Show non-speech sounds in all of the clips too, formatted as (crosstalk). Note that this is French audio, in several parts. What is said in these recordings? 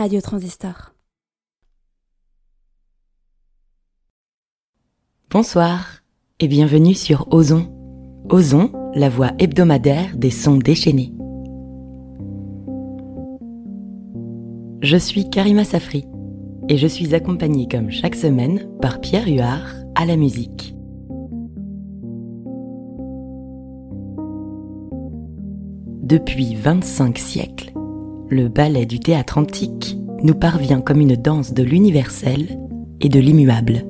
Radio Transistor. Bonsoir et bienvenue sur Ozon. Ozon, la voix hebdomadaire des sons déchaînés. Je suis Karima Safri et je suis accompagnée comme chaque semaine par Pierre Huard à la musique. Depuis 25 siècles, le ballet du théâtre antique nous parvient comme une danse de l'universel et de l'immuable.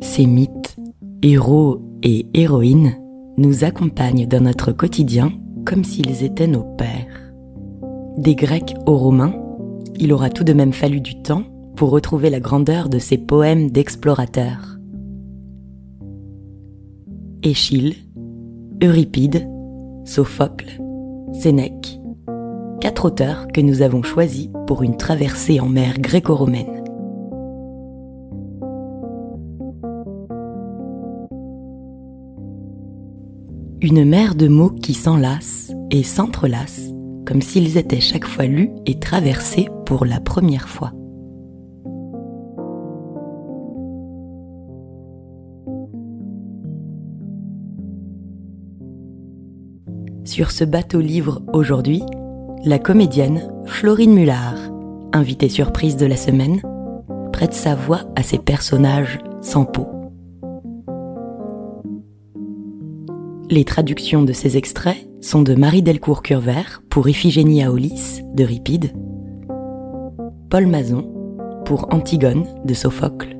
Ces mythes, héros et héroïnes nous accompagnent dans notre quotidien comme s'ils étaient nos pères. Des Grecs aux Romains, il aura tout de même fallu du temps pour retrouver la grandeur de ces poèmes d'explorateurs. Échille, Euripide, Sophocle, Sénèque, quatre auteurs que nous avons choisis pour une traversée en mer gréco-romaine. Une mer de mots qui s'enlacent et s'entrelacent comme s'ils étaient chaque fois lus et traversés pour la première fois. Sur ce bateau-livre aujourd'hui, la comédienne Florine Mullard, invitée surprise de la semaine, prête sa voix à ces personnages sans peau. Les traductions de ces extraits sont de Marie Delcourt-Curvert pour Iphigénie à Aulis de Ripide, Paul Mazon pour Antigone de Sophocle,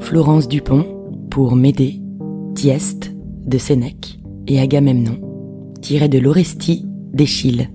Florence Dupont pour Médée, Tieste de Sénèque et Agamemnon, tiré de l'Orestie d'Échille.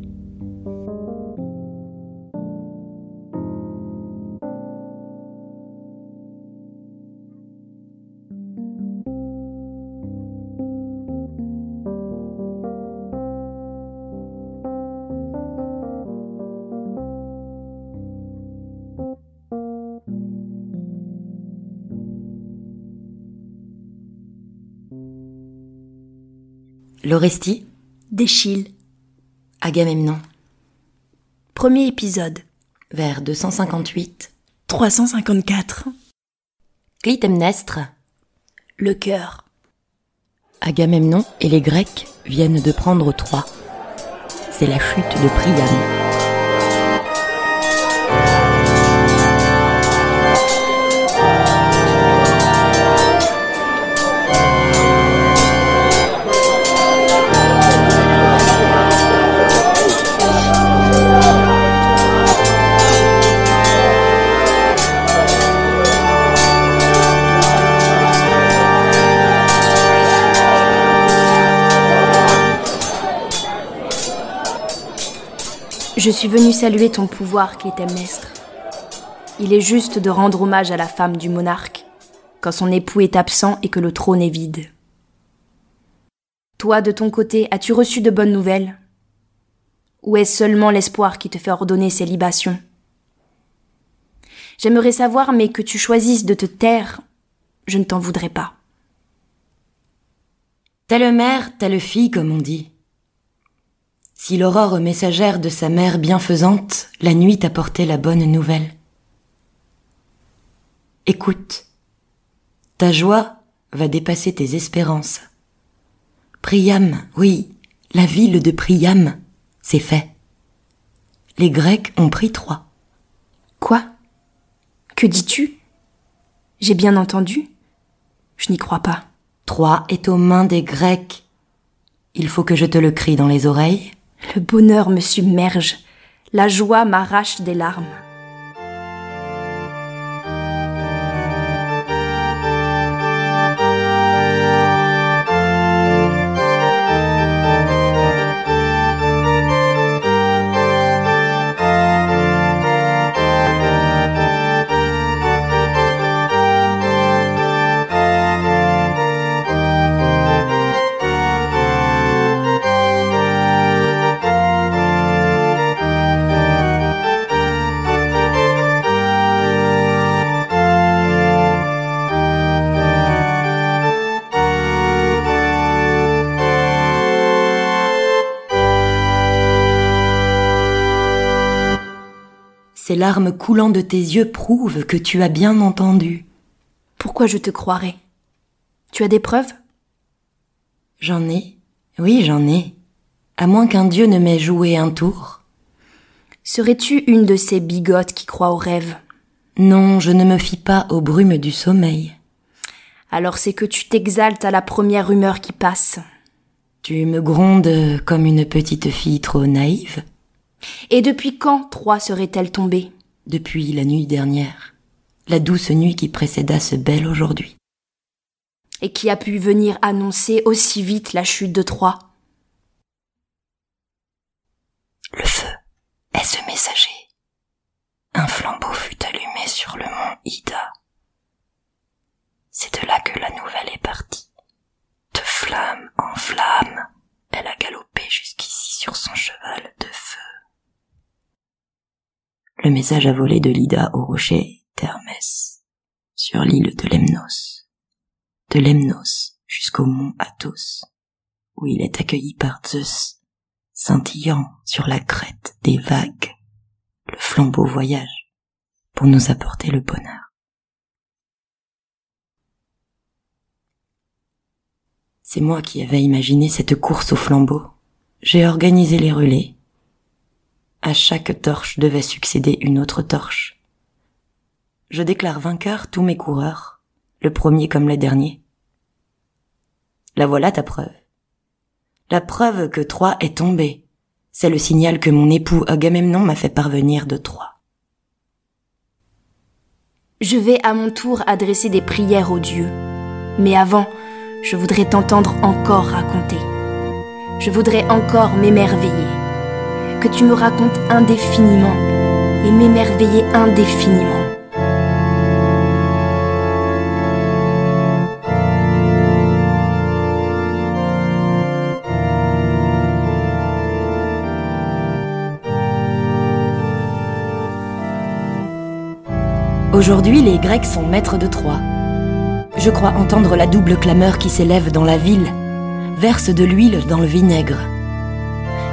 L'Orestie d'Échille. Agamemnon. Premier épisode. Vers 258. 354. Clytemnestre. Le cœur. Agamemnon et les Grecs viennent de prendre Troie. C'est la chute de Priam. Je suis venu saluer ton pouvoir, Clytemnestre. Il est juste de rendre hommage à la femme du monarque, quand son époux est absent et que le trône est vide. Toi, de ton côté, as-tu reçu de bonnes nouvelles? Ou est-ce seulement l'espoir qui te fait ordonner ces libations? J'aimerais savoir, mais que tu choisisses de te taire, je ne t'en voudrais pas. Telle mère, telle fille, comme on dit. Si l'aurore messagère de sa mère bienfaisante la nuit t'apportait la bonne nouvelle. Écoute, ta joie va dépasser tes espérances. Priam, oui, la ville de Priam, c'est fait. Les Grecs ont pris Troie. Quoi? Que dis-tu? J'ai bien entendu Je n'y crois pas. Troie est aux mains des Grecs. Il faut que je te le crie dans les oreilles. Le bonheur me submerge, la joie m'arrache des larmes. Larmes coulant de tes yeux prouvent que tu as bien entendu. Pourquoi je te croirais? Tu as des preuves? J'en ai. Oui, j'en ai. À moins qu'un dieu ne m'ait joué un tour. Serais-tu une de ces bigotes qui croient aux rêves? Non, je ne me fie pas aux brumes du sommeil. Alors c'est que tu t'exaltes à la première rumeur qui passe. Tu me grondes comme une petite fille trop naïve. Et depuis quand Troie serait-elle tombée Depuis la nuit dernière. La douce nuit qui précéda ce bel aujourd'hui. Et qui a pu venir annoncer aussi vite la chute de Troie Le feu est ce messager. Un flambeau fut allumé sur le mont Ida. C'est de là que la nouvelle est partie. De flamme en flamme, elle a galopé jusqu'ici sur son cheval de feu. Le message a volé de l'Ida au rocher Thermès, sur l'île de Lemnos. De Lemnos jusqu'au mont Athos, où il est accueilli par Zeus, scintillant sur la crête des vagues. Le flambeau voyage pour nous apporter le bonheur. C'est moi qui avais imaginé cette course au flambeau. J'ai organisé les relais. À chaque torche devait succéder une autre torche. Je déclare vainqueur tous mes coureurs, le premier comme le dernier. La voilà ta preuve. La preuve que Troie est tombée. C'est le signal que mon époux Agamemnon m'a fait parvenir de Troie. Je vais à mon tour adresser des prières aux dieux. Mais avant, je voudrais t'entendre encore raconter. Je voudrais encore m'émerveiller. Que tu me racontes indéfiniment et m'émerveiller indéfiniment. Aujourd'hui, les Grecs sont maîtres de Troie. Je crois entendre la double clameur qui s'élève dans la ville, verse de l'huile dans le vinaigre.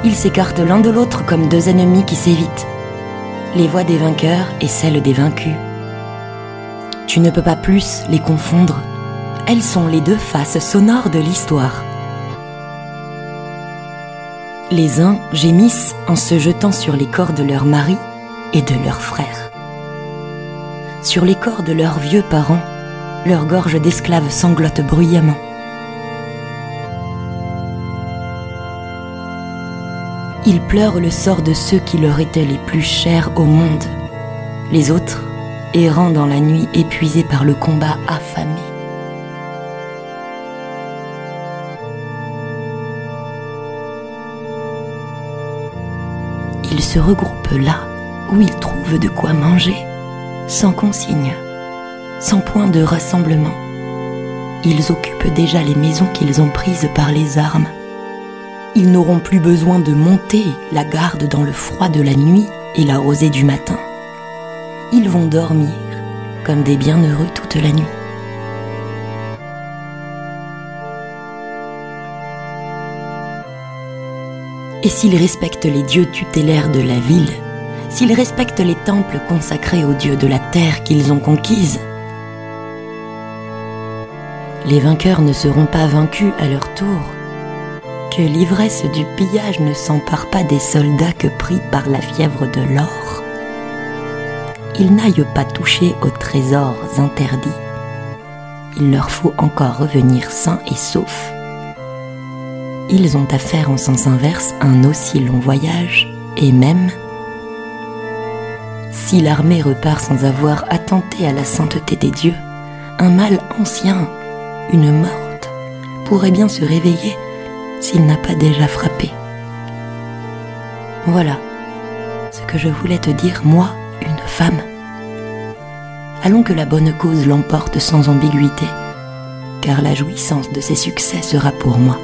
Ils s'écartent l'un de l'autre comme deux ennemis qui s'évitent. Les voix des vainqueurs et celles des vaincus. Tu ne peux pas plus les confondre. Elles sont les deux faces sonores de l'histoire. Les uns gémissent en se jetant sur les corps de leurs maris et de leurs frères. Sur les corps de leurs vieux parents leur gorge d'esclaves sanglote bruyamment. Ils pleurent le sort de ceux qui leur étaient les plus chers au monde, les autres errant dans la nuit épuisés par le combat affamé. Ils se regroupent là où ils trouvent de quoi manger, sans consigne sans point de rassemblement. Ils occupent déjà les maisons qu'ils ont prises par les armes. Ils n'auront plus besoin de monter la garde dans le froid de la nuit et la rosée du matin. Ils vont dormir comme des bienheureux toute la nuit. Et s'ils respectent les dieux tutélaires de la ville, s'ils respectent les temples consacrés aux dieux de la terre qu'ils ont conquise, les vainqueurs ne seront pas vaincus à leur tour. L'ivresse du pillage ne s'empare pas des soldats que pris par la fièvre de l'or. Ils n'aillent pas toucher aux trésors interdits. Il leur faut encore revenir sains et saufs. Ils ont à faire en sens inverse un aussi long voyage, et même, si l'armée repart sans avoir attenté à la sainteté des dieux, un mal ancien une morte pourrait bien se réveiller s'il n'a pas déjà frappé. Voilà ce que je voulais te dire, moi, une femme. Allons que la bonne cause l'emporte sans ambiguïté, car la jouissance de ses succès sera pour moi.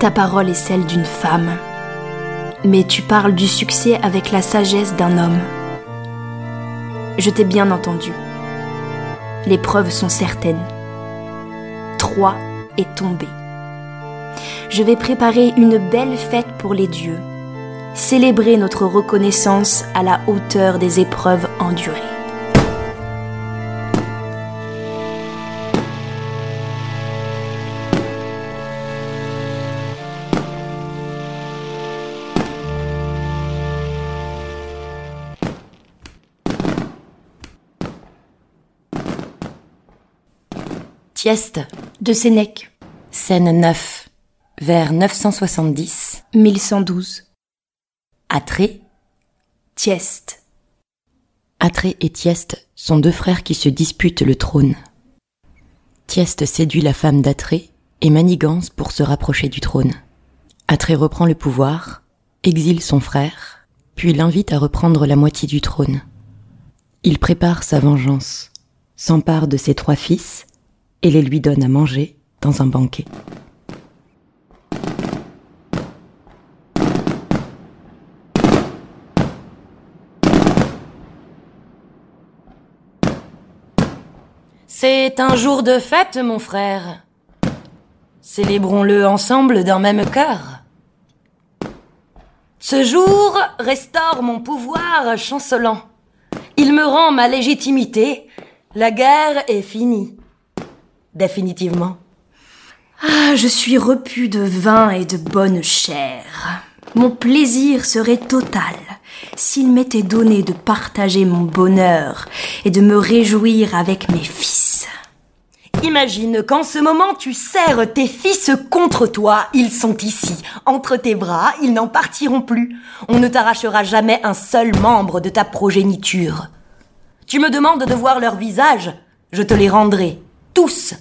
Ta parole est celle d'une femme mais tu parles du succès avec la sagesse d'un homme. Je t'ai bien entendu. Les preuves sont certaines. Troie est tombée. je vais préparer une belle fête pour les dieux, célébrer notre reconnaissance à la hauteur des épreuves endurées. Tieste De Sénèque, Scène 9, vers 970. 1112. Atrée Tieste. Atrée et Tieste sont deux frères qui se disputent le trône. Tieste séduit la femme d'Atrée et manigance pour se rapprocher du trône. Atrée reprend le pouvoir, exile son frère, puis l'invite à reprendre la moitié du trône. Il prépare sa vengeance, s'empare de ses trois fils et les lui donne à manger dans un banquet. C'est un jour de fête, mon frère. Célébrons-le ensemble d'un même cœur. Ce jour restaure mon pouvoir chancelant. Il me rend ma légitimité. La guerre est finie. Définitivement. Ah, je suis repu de vin et de bonne chair. Mon plaisir serait total s'il m'était donné de partager mon bonheur et de me réjouir avec mes fils. Imagine qu'en ce moment tu serres tes fils contre toi. Ils sont ici, entre tes bras, ils n'en partiront plus. On ne t'arrachera jamais un seul membre de ta progéniture. Tu me demandes de voir leur visage, je te les rendrai, tous.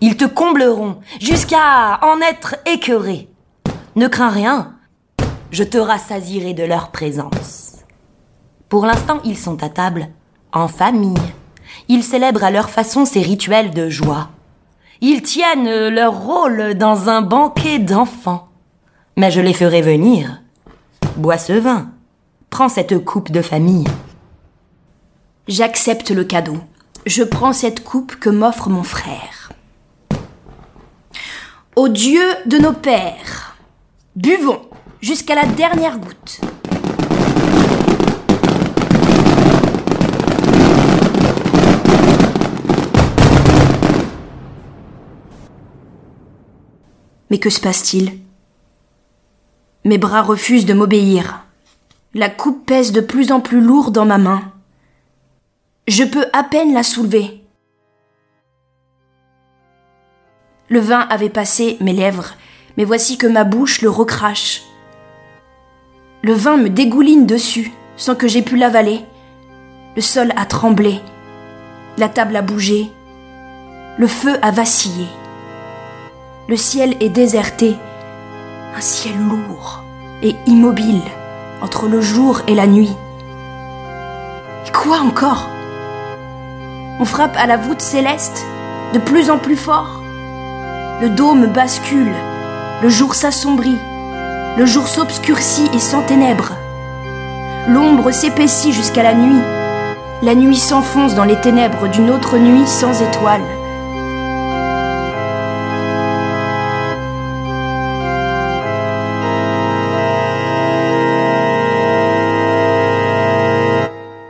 Ils te combleront jusqu'à en être écœuré. Ne crains rien, je te rassasierai de leur présence. Pour l'instant, ils sont à table, en famille. Ils célèbrent à leur façon ces rituels de joie. Ils tiennent leur rôle dans un banquet d'enfants. Mais je les ferai venir. Bois ce vin. Prends cette coupe de famille. J'accepte le cadeau. Je prends cette coupe que m'offre mon frère. Ô Dieu de nos pères, buvons jusqu'à la dernière goutte. Mais que se passe-t-il? Mes bras refusent de m'obéir. La coupe pèse de plus en plus lourd dans ma main. Je peux à peine la soulever. Le vin avait passé mes lèvres, mais voici que ma bouche le recrache. Le vin me dégouline dessus, sans que j'aie pu l'avaler. Le sol a tremblé. La table a bougé. Le feu a vacillé. Le ciel est déserté. Un ciel lourd et immobile entre le jour et la nuit. Et quoi encore? On frappe à la voûte céleste de plus en plus fort. Le dôme bascule, le jour s'assombrit, le jour s'obscurcit et s'enténèbre. L'ombre s'épaissit jusqu'à la nuit. La nuit s'enfonce dans les ténèbres d'une autre nuit sans étoiles.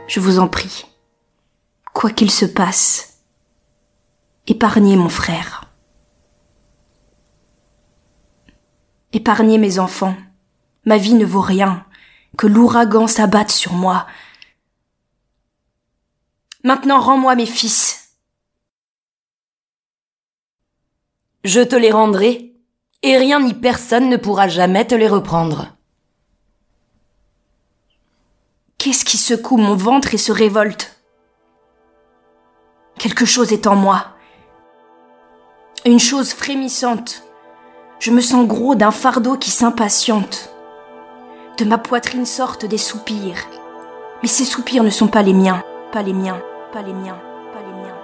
Je vous en prie, quoi qu'il se passe, épargnez mon frère. Épargnez mes enfants. Ma vie ne vaut rien. Que l'ouragan s'abatte sur moi. Maintenant rends-moi mes fils. Je te les rendrai, et rien ni personne ne pourra jamais te les reprendre. Qu'est-ce qui secoue mon ventre et se révolte? Quelque chose est en moi. Une chose frémissante. Je me sens gros d'un fardeau qui s'impatiente. De ma poitrine sortent des soupirs. Mais ces soupirs ne sont pas les miens, pas les miens, pas les miens, pas les miens.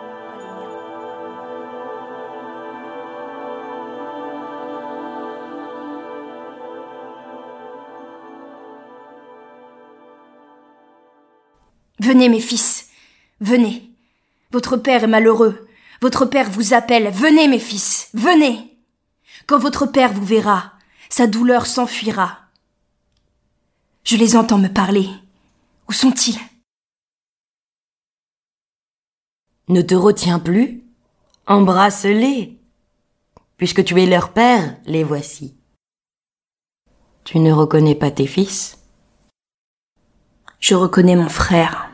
Venez, mes fils, venez. Votre père est malheureux. Votre père vous appelle. Venez, mes fils, venez. Quand votre père vous verra, sa douleur s'enfuira. Je les entends me parler. Où sont-ils? Ne te retiens plus Embrasse-les. Puisque tu es leur père, les voici. Tu ne reconnais pas tes fils? Je reconnais mon frère.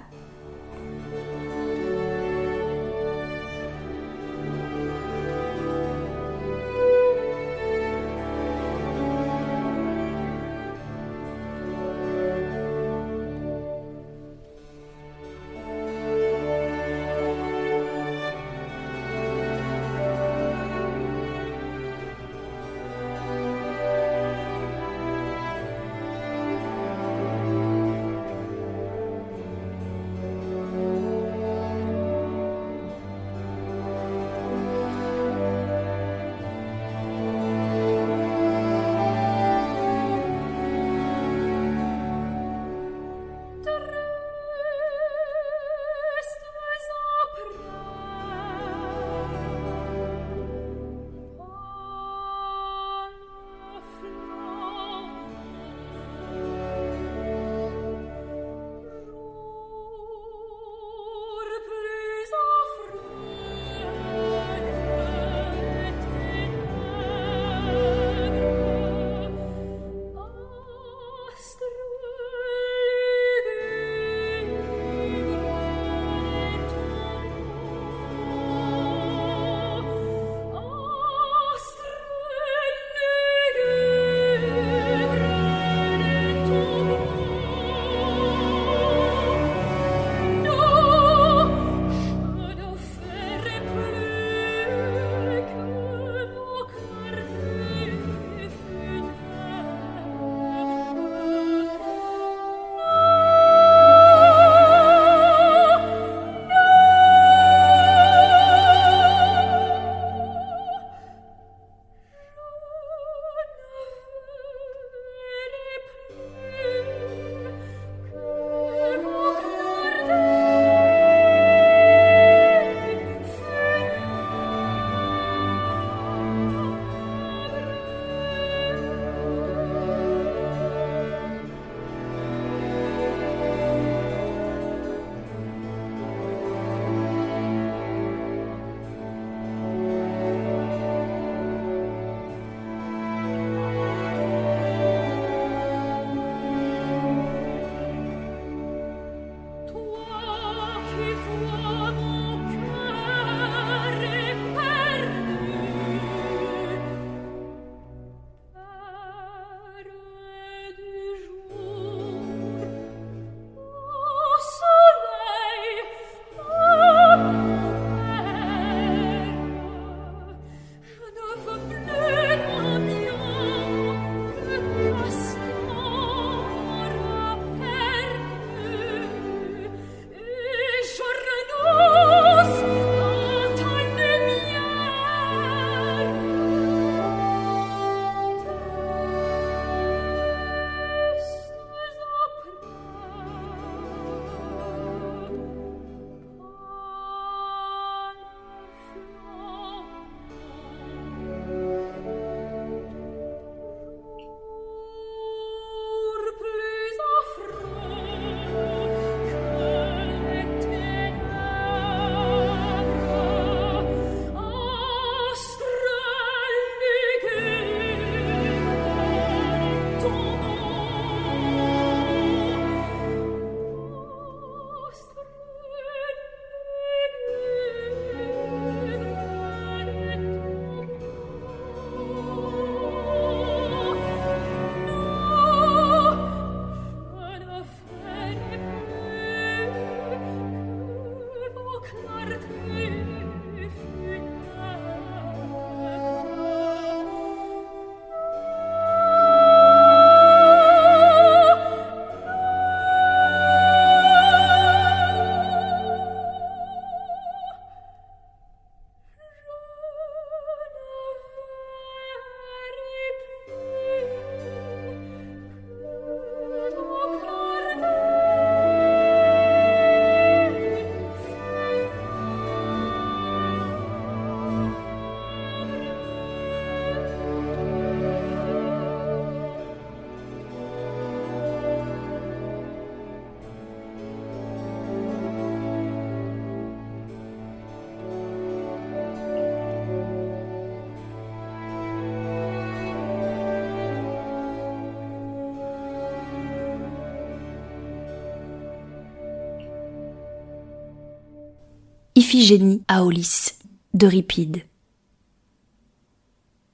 Iphigénie à Aulis d'Euripide.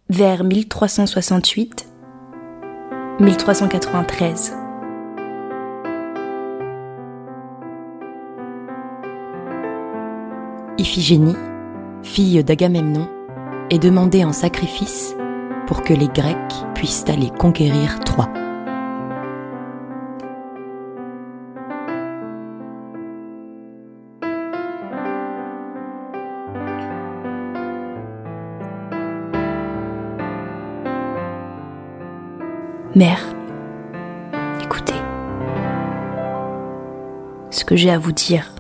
Vers 1368 1393. Iphigénie, fille d'Agamemnon, est demandée en sacrifice pour que les Grecs puissent aller conquérir Troie. Mère, écoutez. Ce que j'ai à vous dire.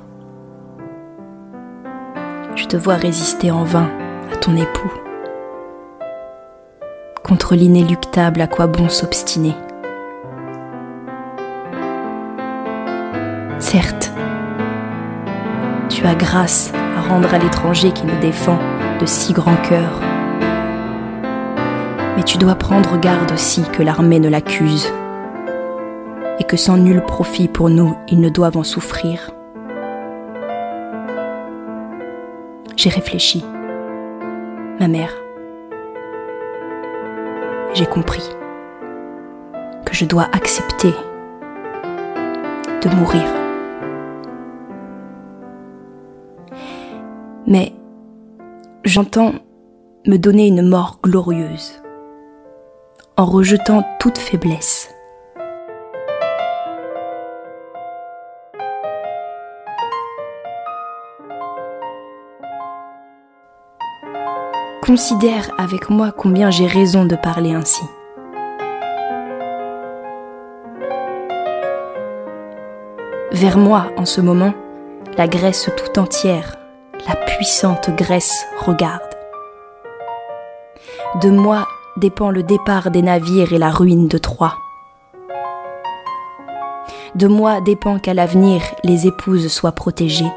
Je te vois résister en vain à ton époux. Contre l'inéluctable, à quoi bon s'obstiner Certes, tu as grâce à rendre à l'étranger qui nous défend de si grand cœur mais tu dois prendre garde aussi que l'armée ne l'accuse, et que sans nul profit pour nous, ils ne doivent en souffrir. J'ai réfléchi, ma mère. J'ai compris que je dois accepter de mourir. Mais j'entends me donner une mort glorieuse en rejetant toute faiblesse. Considère avec moi combien j'ai raison de parler ainsi. Vers moi, en ce moment, la Grèce tout entière, la puissante Grèce regarde. De moi dépend le départ des navires et la ruine de Troie. De moi dépend qu'à l'avenir les épouses soient protégées.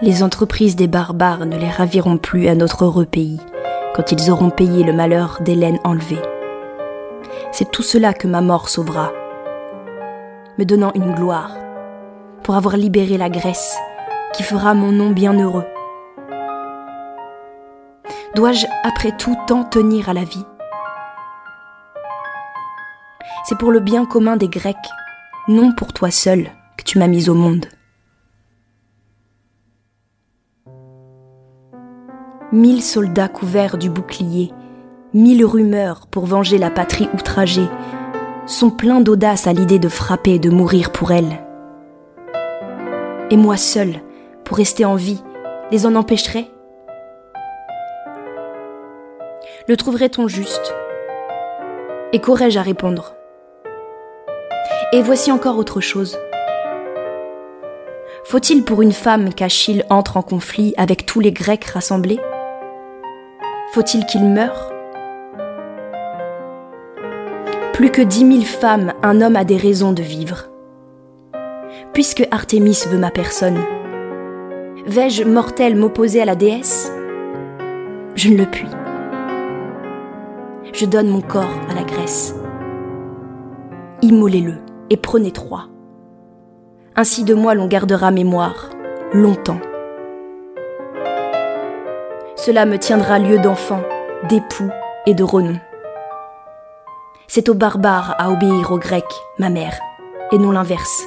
Les entreprises des barbares ne les raviront plus à notre heureux pays quand ils auront payé le malheur d'Hélène enlevée. C'est tout cela que ma mort sauvera, me donnant une gloire pour avoir libéré la Grèce qui fera mon nom bien heureux Dois-je après tout tant tenir à la vie? C'est pour le bien commun des Grecs, non pour toi seul, que tu m'as mise au monde. Mille soldats couverts du bouclier, mille rumeurs pour venger la patrie outragée, sont pleins d'audace à l'idée de frapper et de mourir pour elle. Et moi seul, pour rester en vie, les en empêcherais le trouverait-on juste? Et qu'aurais-je à répondre. Et voici encore autre chose. Faut-il pour une femme qu'Achille entre en conflit avec tous les Grecs rassemblés? Faut-il qu'il meure? Plus que dix mille femmes, un homme a des raisons de vivre. Puisque Artémis veut ma personne, vais-je, mortel, m'opposer à la déesse? Je ne le puis je donne mon corps à la Grèce. Immolez-le et prenez Troie. Ainsi de moi l'on gardera mémoire, longtemps. Cela me tiendra lieu d'enfant, d'époux et de renom. C'est aux barbares à obéir aux Grecs, ma mère, et non l'inverse.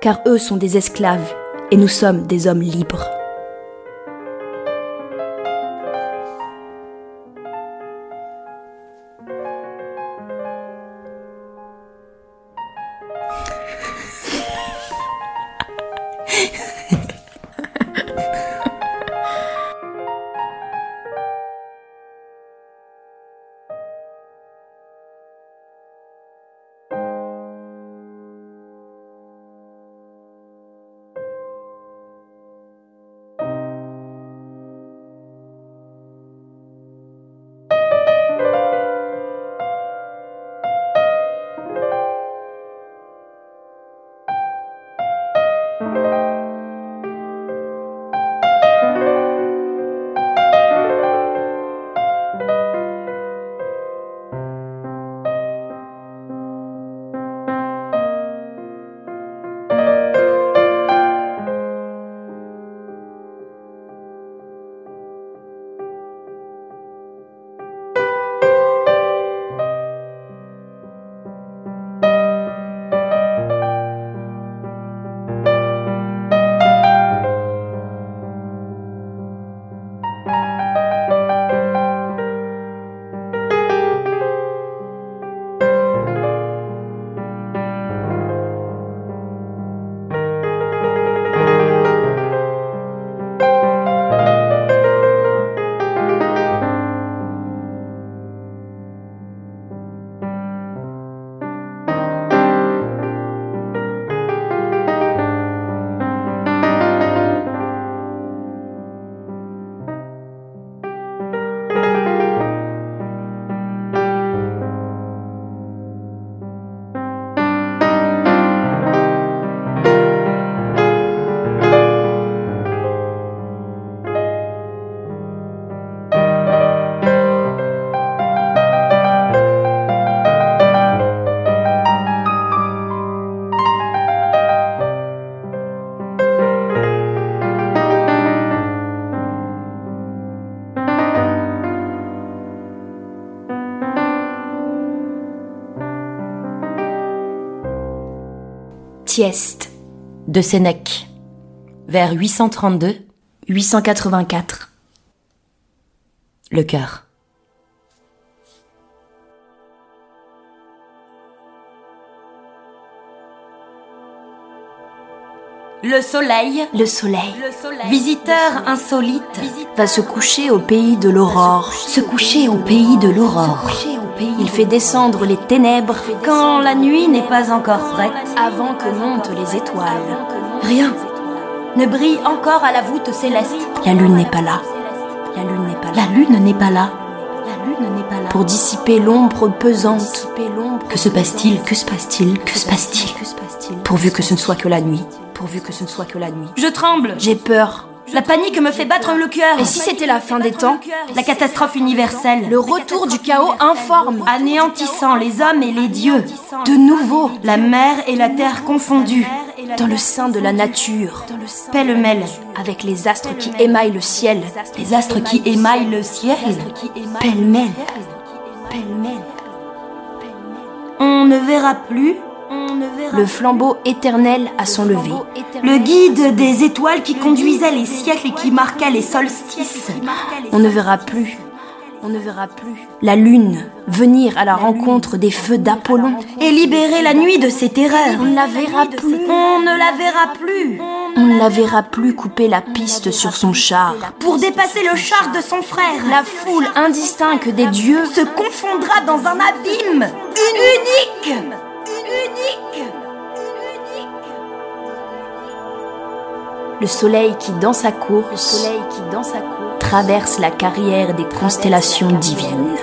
Car eux sont des esclaves et nous sommes des hommes libres. Tieste. De Sénèque. Vers 832, 884. le cœur. Le soleil, Le soleil visiteur insolite, va se coucher au pays de l'aurore. se coucher au pays de l'aurore. Il fait descendre les ténèbres Quand la nuit n'est pas encore prête, avant que montent les étoiles. rien ne brille encore à la voûte céleste. La lune n'est pas là. La lune n'est pas là. La lune n'est pas là. La lune n'est pas là. Pour dissiper l'ombre pesante. Que se passe-t-il? Que se passe-t-il? Que se passe-t-il? Que se passe-t-il? Pourvu que ce ne soit que la nuit. Pourvu que ce ne soit que la nuit. Je tremble. J'ai peur. La panique me fait battre le cœur. Et si c'était la fin des temps La catastrophe universelle. Le retour du chaos informe. anéantissant les hommes et les dieux. De nouveau, La mer et la terre confondues. dans le sein de la nature, Pêle-mêle. avec les astres qui émaillent le ciel. Les astres qui émaillent le ciel. Pêle-mêle. On ne verra plus Le flambeau éternel à son lever. le guide des étoiles qui conduisait les siècles et qui marqua les solstices. On ne verra plus. On ne verra plus. La lune venir à la rencontre des feux d'Apollon. Et libérer la nuit de ses terreurs. On ne la verra plus. On ne la verra plus. On ne la verra plus couper la piste sur son char. Pour dépasser le char de son frère. La foule indistincte des dieux se confondra dans un abîme unique. Le soleil qui dans sa course, traverse la carrière des constellations divines,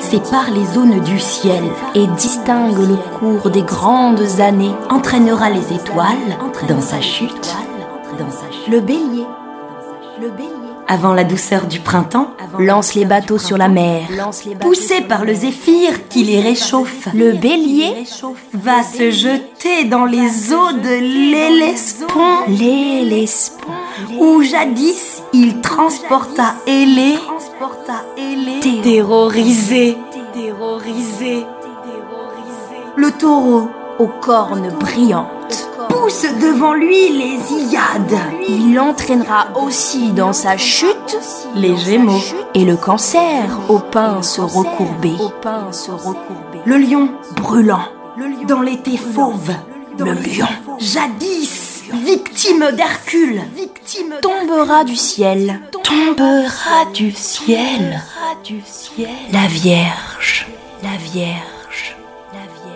Sépare les zones du ciel. et distingue le cours des grandes années. Entraînera les étoiles dans sa chute. Dans sa chute. Le bélier, le bélier, Avant la douceur du printemps, lance les bateaux sur la mer. poussé par le zéphyr qui les réchauffe, Le bélier va se jeter dans les eaux de l'Hellespont, l'Hellespont, où jadis il transporta Hélé, Terrorisé. terrorisé, terrorisé, le taureau aux cornes brillantes. Pousse devant lui les Iliades, Il entraînera aussi dans sa chute les Gémeaux, et le cancer aux pinces recourbées. le lion Brûlant, dans l'été fauve, le lion jadis victime d'Hercule, tombera du ciel, tombera du ciel, la Vierge, la Vierge,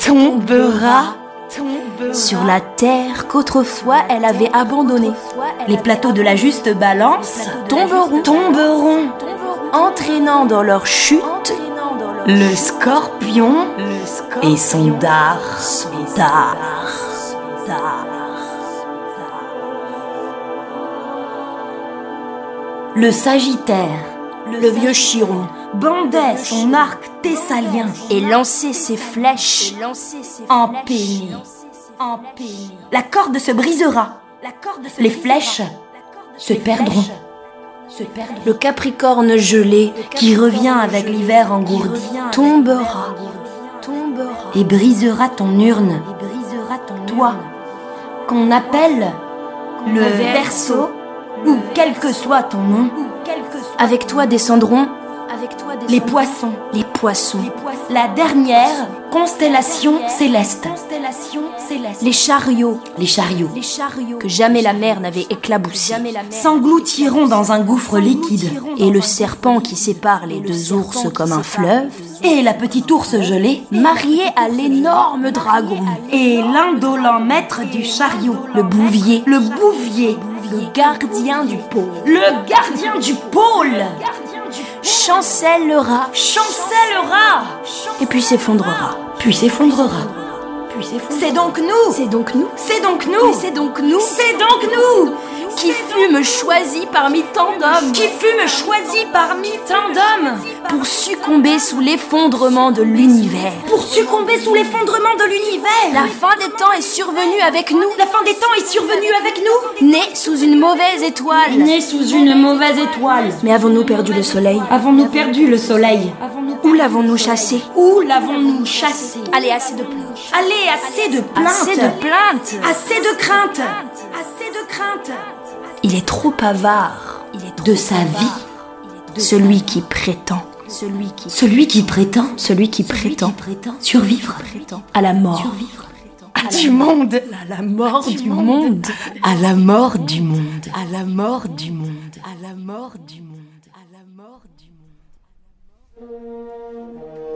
tombera sur la terre qu'autrefois elle avait abandonnée. les plateaux de la juste balance Tomberont, entraînant dans leur chute le scorpion et son dard, dard. Le Sagittaire, le vieux Chiron bandait son arc thessalien et lançait ses flèches empeiné. La corde se brisera, les flèches se perdront. Le Capricorne gelé Qui revient avec l'hiver engourdi tombera, et brisera ton urne, toi, qu'on appelle le Verseau, ou quel que soit ton nom, avec toi descendront les poissons, les poissons, la dernière constellation céleste, les chariots les chariots, que jamais la mer n'avait éclaboussés, s'engloutiront dans un gouffre liquide, et le serpent qui sépare les deux ours comme un fleuve, et la petite ours gelée, marié à l'énorme dragon, et l'indolent maître du chariot, le bouvier, le bouvier, le gardien du pôle, le gardien du pôle, chancellera. Chancellera, et puis s'effondrera. puis s'effondrera. C'est donc nous, C'est donc nous, c'est donc nous, c'est donc nous. C'est donc nous, qui fut me choisi parmi tant d'hommes Qui fut me choisi parmi tant d'hommes Pour succomber sous l'effondrement de l'univers. Pour succomber sous l'effondrement de l'univers La fin des temps est survenue avec nous. La fin des temps est survenue avec nous Né sous une mauvaise étoile. Né sous une mauvaise étoile. Mais avons-nous perdu le soleil? Avons-nous perdu le soleil? Où l'avons-nous chassé? Où l'avons-nous chassé? Allez, assez de plaintes. Allez, assez de plaintes. Assez de plaintes. Assez de craintes. Assez de craintes. Il est trop avare de sa vie, celui qui prétend. Celui qui, prétend, celui qui prétend, survivre à la mort, à à la mort. Du monde, à la mort du monde, à la mort du monde, à la mort du monde, à la mort du monde.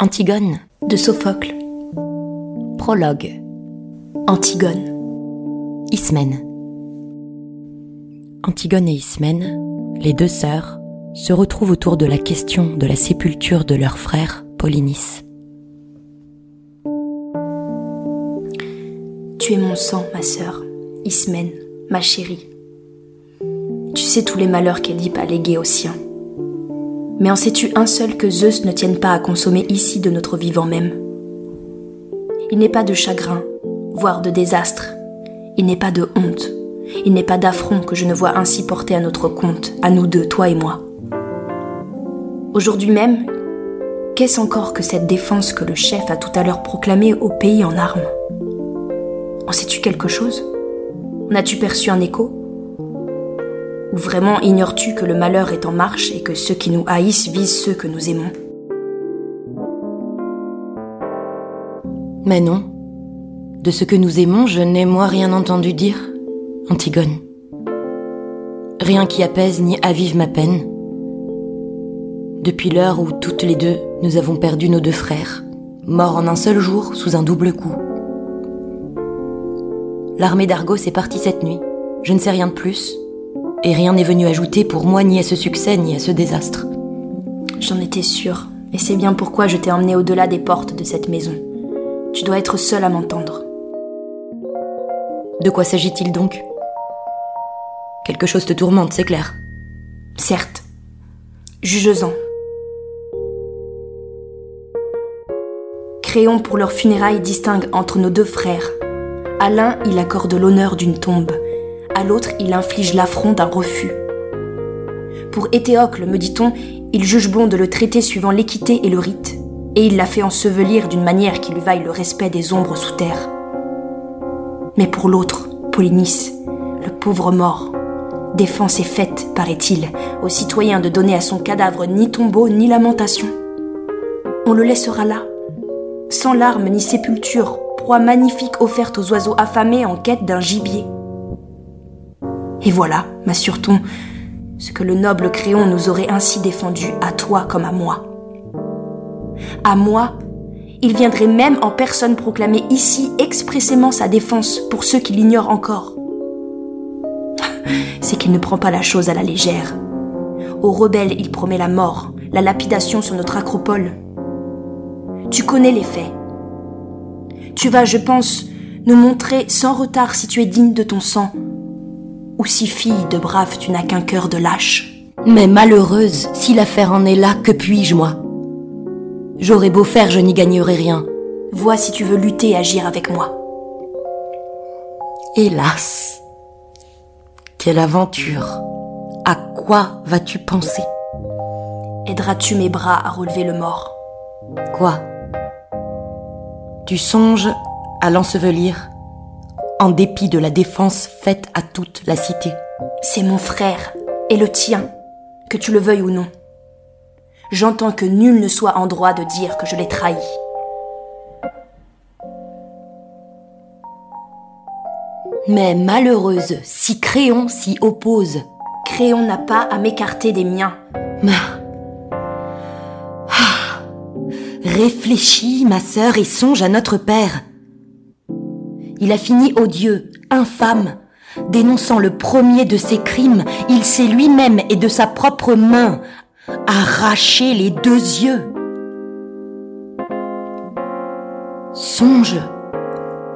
Antigone. De Sophocle. Prologue. Antigone. Ismène. Antigone et Ismène, les deux sœurs, se retrouvent autour de la question de la sépulture de leur frère Polynice. Tu es mon sang, ma sœur, Ismène, ma chérie. Tu sais tous les malheurs qu'Édipe a légués aux siens. Mais en sais-tu un seul que Zeus ne tienne pas à consommer ici de notre vivant même? Il n'est pas de chagrin, voire de désastre. Il n'est pas de honte. Il n'est pas d'affront que je ne vois ainsi porter à notre compte, à nous deux, toi et moi. Aujourd'hui même, qu'est-ce encore que cette défense que le chef a tout à l'heure proclamée au pays en armes? En sais-tu quelque chose? En as-tu perçu un écho? Ou vraiment ignores-tu que le malheur est en marche et que ceux qui nous haïssent visent ceux que nous aimons? Mais non. De ce que nous aimons, je n'ai moi rien entendu dire, Antigone. Rien qui apaise ni avive ma peine. Depuis l'heure où toutes les deux nous avons perdu nos deux frères, morts en un seul jour sous un double coup. L'armée d'Argos est partie cette nuit. Je ne sais rien de plus, et rien n'est venu ajouter pour moi ni à ce succès ni à ce désastre. J'en étais sûre, et c'est bien pourquoi je t'ai emmené au-delà des portes de cette maison. Tu dois être seul à m'entendre. De quoi s'agit-il donc? Quelque chose te tourmente, c'est clair. Certes. Juge-en. Créon pour leurs funérailles distingue entre nos deux frères. À l'un, il accorde l'honneur d'une tombe, à l'autre il inflige l'affront d'un refus. Pour Éthéocle, me dit-on, il juge bon de le traiter suivant l'équité et le rite, et il l'a fait ensevelir d'une manière qui lui vaille le respect des ombres sous terre. Mais pour l'autre, Polynice, le pauvre mort, défense est faite, paraît-il, aux citoyens de donner à son cadavre ni tombeau ni lamentation. On le laissera là, sans larmes ni sépulture, proie magnifique offerte aux oiseaux affamés en quête d'un gibier. Et voilà, m'assure-t-on, ce que le noble Créon nous aurait ainsi défendu à toi comme à moi. À moi, il viendrait même en personne proclamer ici expressément sa défense pour ceux qui l'ignorent encore. (laughs) C'est qu'il ne prend pas la chose à la légère. Aux rebelles, il promet la mort, la lapidation sur notre acropole. Tu connais les faits. Tu vas, je pense, nous montrer sans retard si tu es digne de ton sang, ou si fille de brave tu n'as qu'un cœur de lâche. Mais malheureuse, si l'affaire en est là, que puis-je, moi? J'aurais beau faire, je n'y gagnerai rien. Vois si tu veux lutter et agir avec moi. Hélas Quelle aventure À quoi vas-tu penser? Aideras-tu mes bras à relever le mort? Quoi? Tu songes à l'ensevelir? En dépit de la défense faite à toute la cité. C'est mon frère et le tien, que tu le veuilles ou non. J'entends que nul ne soit en droit de dire que je l'ai trahi. Mais malheureuse, si Créon s'y oppose. Créon n'a pas à m'écarter des miens. Ah. Réfléchis, ma sœur, et songe à notre père. Il a fini odieux, infâme. Dénonçant le premier de ses crimes, il s'est lui-même et de sa propre main arraché les deux yeux. Songe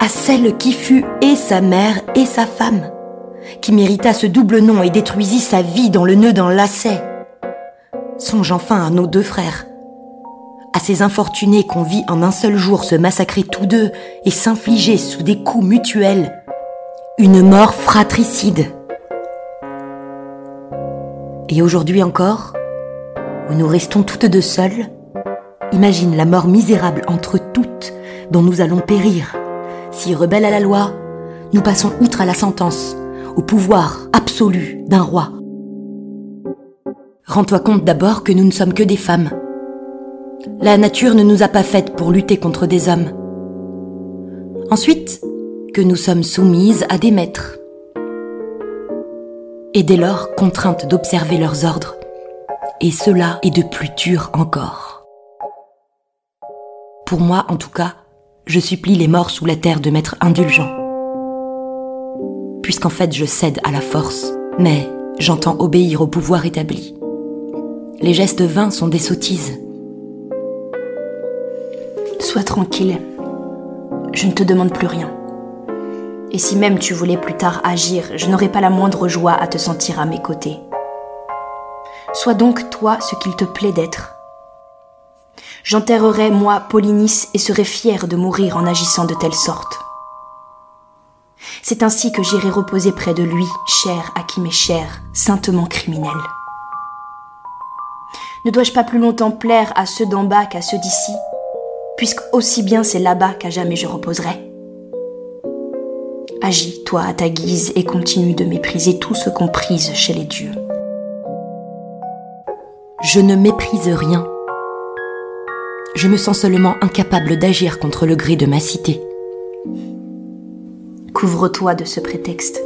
à celle qui fut et sa mère et sa femme, qui mérita ce double nom et détruisit sa vie dans le nœud d'un lacet. Songe enfin à nos deux frères, à ces infortunés qu'on vit en un seul jour se massacrer tous deux et s'infliger sous des coups mutuels une mort fratricide. Et aujourd'hui encore, où nous restons toutes deux seules, imagine la mort misérable entre toutes dont nous allons périr. Si rebelles à la loi, nous passons outre à la sentence, au pouvoir absolu d'un roi. Rends-toi compte d'abord que nous ne sommes que des femmes, la nature ne nous a pas faites pour lutter contre des hommes. Ensuite, que nous sommes soumises à des maîtres. Et dès lors contraintes d'observer leurs ordres. Et cela est de plus dur encore. Pour moi, en tout cas, je supplie les morts sous la terre de m'être indulgents. Puisqu'en fait je cède à la force, mais j'entends obéir au pouvoir établi. Les gestes vains sont des sottises. Sois tranquille. Je ne te demande plus rien. Et si même tu voulais plus tard agir, je n'aurais pas la moindre joie à te sentir à mes côtés. Sois donc toi ce qu'il te plaît d'être. J'enterrerai, moi, Polynice, et serai fier de mourir en agissant de telle sorte. C'est ainsi que j'irai reposer près de lui, cher à qui m'est cher, saintement criminel. Ne dois-je pas plus longtemps plaire à ceux d'en bas qu'à ceux d'ici, puisque aussi bien c'est là-bas qu'à jamais je reposerai Agis, toi, à ta guise, et continue de mépriser tout ce qu'on prise chez les dieux. Je ne méprise rien. Je me sens seulement incapable d'agir contre le gré de ma cité. Couvre-toi de ce prétexte.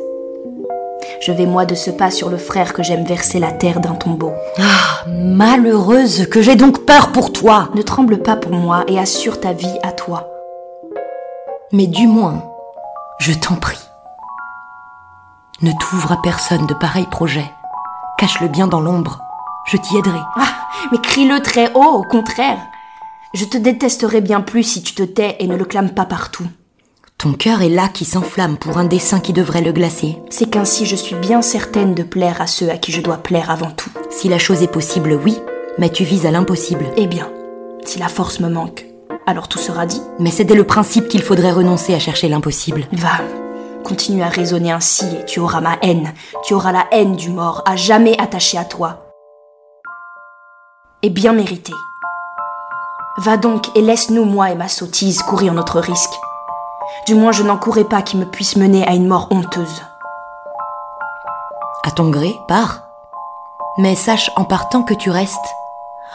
Je vais moi de ce pas sur le frère que j'aime verser la terre d'un tombeau. Ah, malheureuse, que j'ai donc peur pour toi. Ne tremble pas pour moi et assure ta vie à toi. Mais du moins, je t'en prie. Ne t'ouvre à personne de pareils projets. Cache-le bien dans l'ombre. Je t'y aiderai. Ah, mais crie-le très haut, au contraire. Je te détesterai bien plus si tu te tais et ne le clames pas partout. Ton cœur est là qui s'enflamme pour un dessein qui devrait le glacer. C'est qu'ainsi je suis bien certaine de plaire à ceux à qui je dois plaire avant tout. Si la chose est possible, oui, mais tu vises à l'impossible. Eh bien, si la force me manque, alors tout sera dit. Mais c'est dès le principe qu'il faudrait renoncer à chercher l'impossible. Va, continue à raisonner ainsi et tu auras ma haine. Tu auras la haine du mort, à jamais attaché à toi. Et bien mérité. Va donc et laisse-nous, moi et ma sottise, courir notre risque. Du moins, je n'encourrai pas qui me puisse mener à une mort honteuse. À ton gré, pars. Mais sache en partant que tu restes,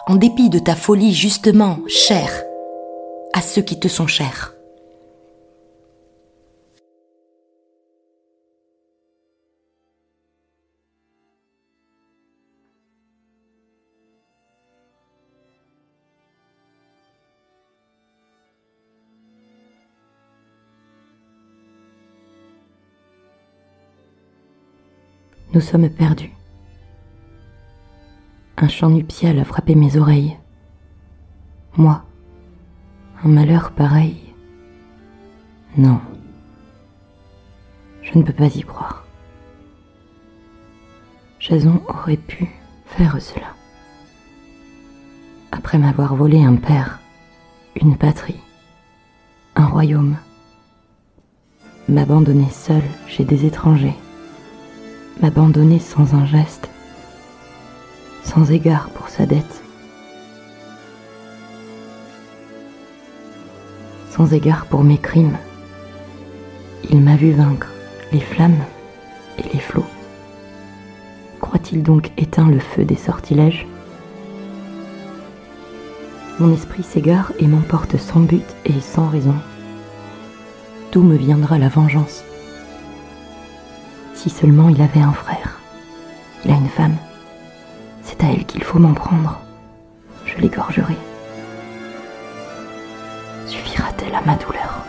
en dépit de ta folie justement chère à ceux qui te sont chers. Nous sommes perdus. Un chant nuptial a frappé mes oreilles. Moi, un malheur pareil. Non. Je ne peux pas y croire. Jason aurait pu faire cela. Après m'avoir volé un père, une patrie, un royaume, m'abandonner seul chez des étrangers m'abandonner sans un geste, sans égard pour sa dette, sans égard pour mes crimes. Il m'a vu vaincre les flammes et les flots. Croit-il donc éteint le feu des sortilèges? Mon esprit s'égare et m'emporte sans but et sans raison. D'où me viendra la vengeance? Si seulement il avait un frère. Il a une femme. C'est à elle qu'il faut m'en prendre. Je l'égorgerai. Suffira-t-elle à ma douleur?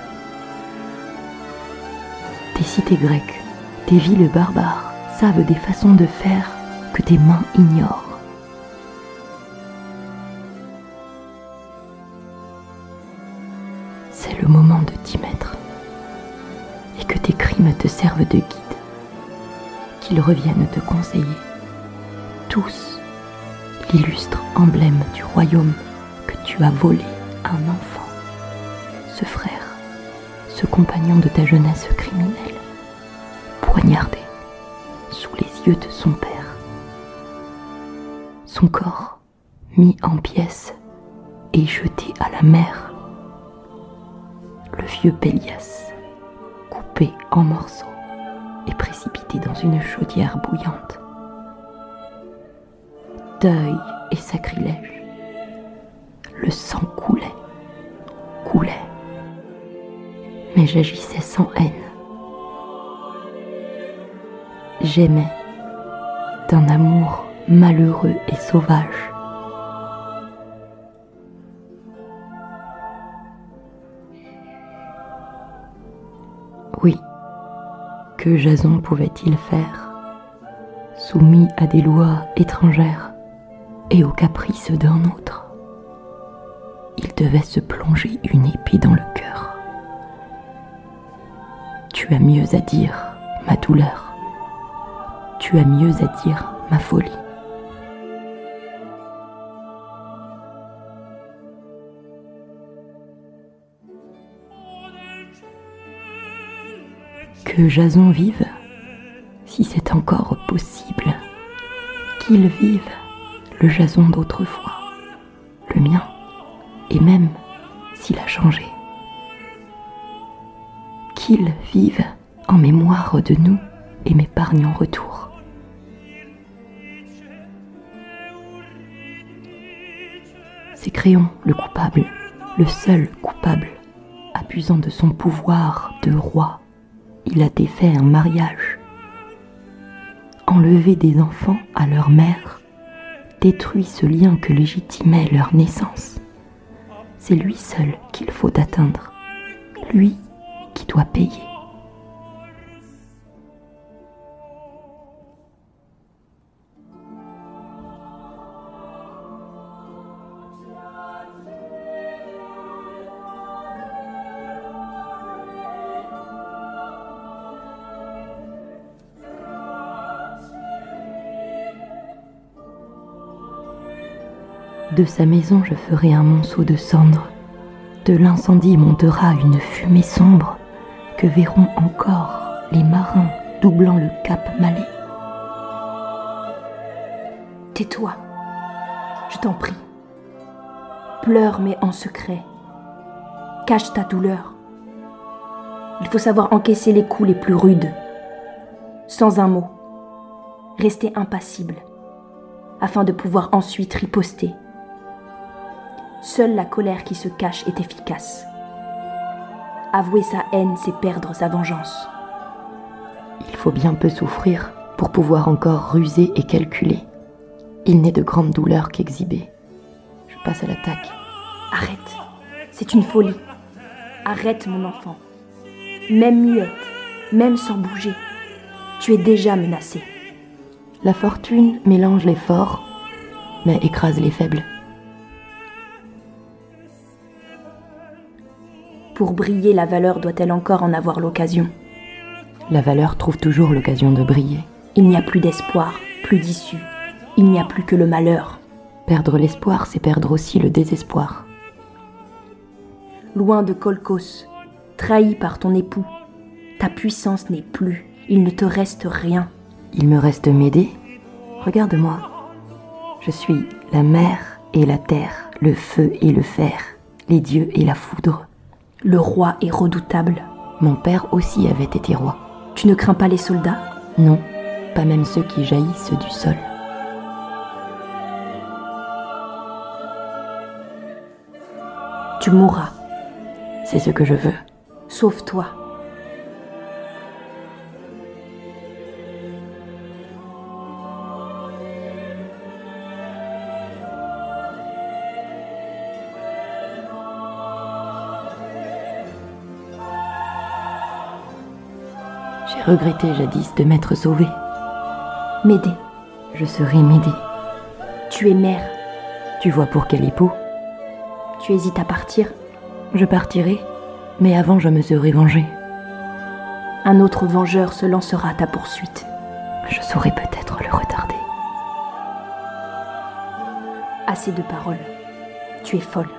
Des cités grecques, des villes barbares savent des façons de faire que tes mains ignorent. Reviennent te conseiller. Tous l'illustre emblème du royaume que tu as volé un enfant, ce frère, ce compagnon de ta jeunesse criminelle, poignardé sous les yeux de son père. Son corps mis en pièces et jeté à la mer. Le vieux Pélias, coupé en morceaux et précipité dans une chaudière bouillante. Deuil et sacrilège. Le sang coulait, coulait. Mais j'agissais sans haine. J'aimais d'un amour malheureux et sauvage. Que Jason pouvait-il faire Soumis à des lois étrangères et aux caprices d'un autre, il devait se plonger une épée dans le cœur. Tu as mieux à dire, ma douleur. Tu as mieux à dire, ma folie. Que Jason vive, si c'est encore possible, qu'il vive le Jason d'autrefois, le mien, et même s'il a changé. Qu'il vive en mémoire de nous et m'épargne en retour. C'est Créon le coupable, le seul coupable, abusant de son pouvoir de roi. Il a défait un mariage, enlevé des enfants à leur mère, détruit ce lien que légitimait leur naissance. C'est lui seul qu'il faut atteindre, lui qui doit payer. De sa maison je ferai un monceau de cendres. De l'incendie montera une fumée sombre que verront encore les marins doublant le cap Malais? Tais-toi, je t'en prie. Pleure mais en secret. Cache ta douleur. Il faut savoir encaisser les coups les plus rudes, sans un mot, rester impassible, afin de pouvoir ensuite riposter Seule la colère qui se cache est efficace. Avouer sa haine, c'est perdre sa vengeance. Il faut bien peu souffrir pour pouvoir encore ruser et calculer. Il n'est de grande douleur qu'exhiber. Je passe à l'attaque. Arrête, c'est une folie. Arrête mon enfant. Même muette, même sans bouger, tu es déjà menacé. La fortune mélange les forts, mais écrase les faibles. Pour briller, la valeur doit-elle encore en avoir l'occasion? La valeur trouve toujours l'occasion de briller. Il n'y a plus d'espoir, plus d'issue. Il n'y a plus que le malheur. Perdre l'espoir, c'est perdre aussi le désespoir. Loin de Colcos, trahi par ton époux, ta puissance n'est plus, il ne te reste rien. Il me reste m'aider Regarde-moi. Je suis la mer et la terre, le feu et le fer, les dieux et la foudre. Le roi est redoutable. Mon père aussi avait été roi. Tu ne crains pas les soldats? Non, pas même ceux qui jaillissent du sol. Tu mourras. C'est ce que je veux. Sauve-toi. Regretté jadis de m'être sauvée. M'aider. Je serai m'aider. Tu es mère. Tu vois pour quel époux Tu hésites à partir Je partirai, mais avant je me serai vengée. Un autre vengeur se lancera à ta poursuite. Je saurai peut-être le retarder. Assez de paroles. Tu es folle.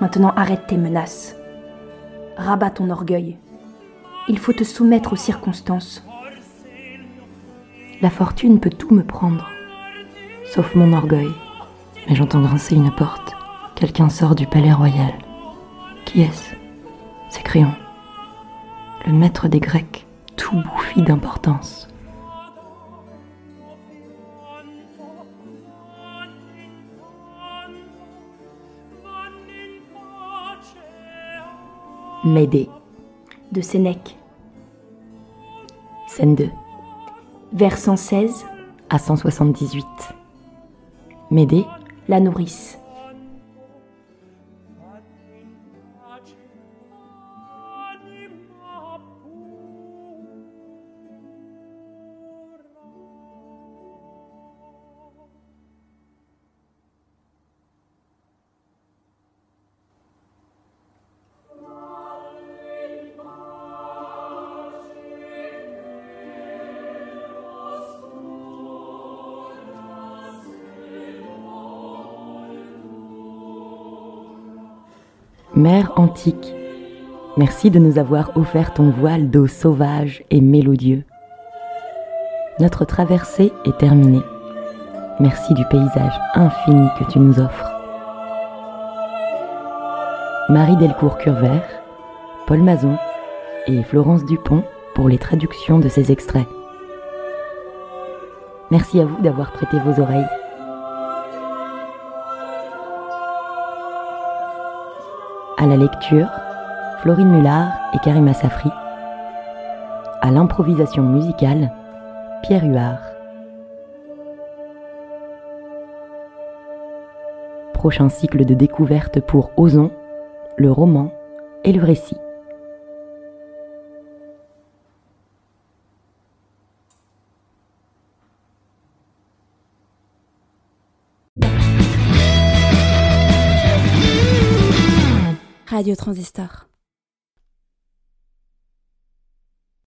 Maintenant arrête tes menaces. Rabats ton orgueil. Il faut te soumettre aux circonstances. La fortune peut tout me prendre, sauf mon orgueil. Mais j'entends grincer une porte. Quelqu'un sort du palais royal. Qui est-ce? C'est Créon, le maître des Grecs, tout bouffi d'importance. Médée. De Sénèque. Scène 2. Vers 116. À 178. Médée. La nourrice. Mère antique, merci de nous avoir offert ton voile d'eau sauvage et mélodieux. Notre traversée est terminée. Merci du paysage infini que tu nous offres. Marie Delcourt-Curvert, Paul Mazon et Florence Dupont pour les traductions de ces extraits. Merci à vous d'avoir prêté vos oreilles. À la lecture, Florine Mullard et Karima Safri. À l'improvisation musicale, Pierre Huard. Prochain cycle de découverte pour Ozon, le roman et le récit. Radio Transistor.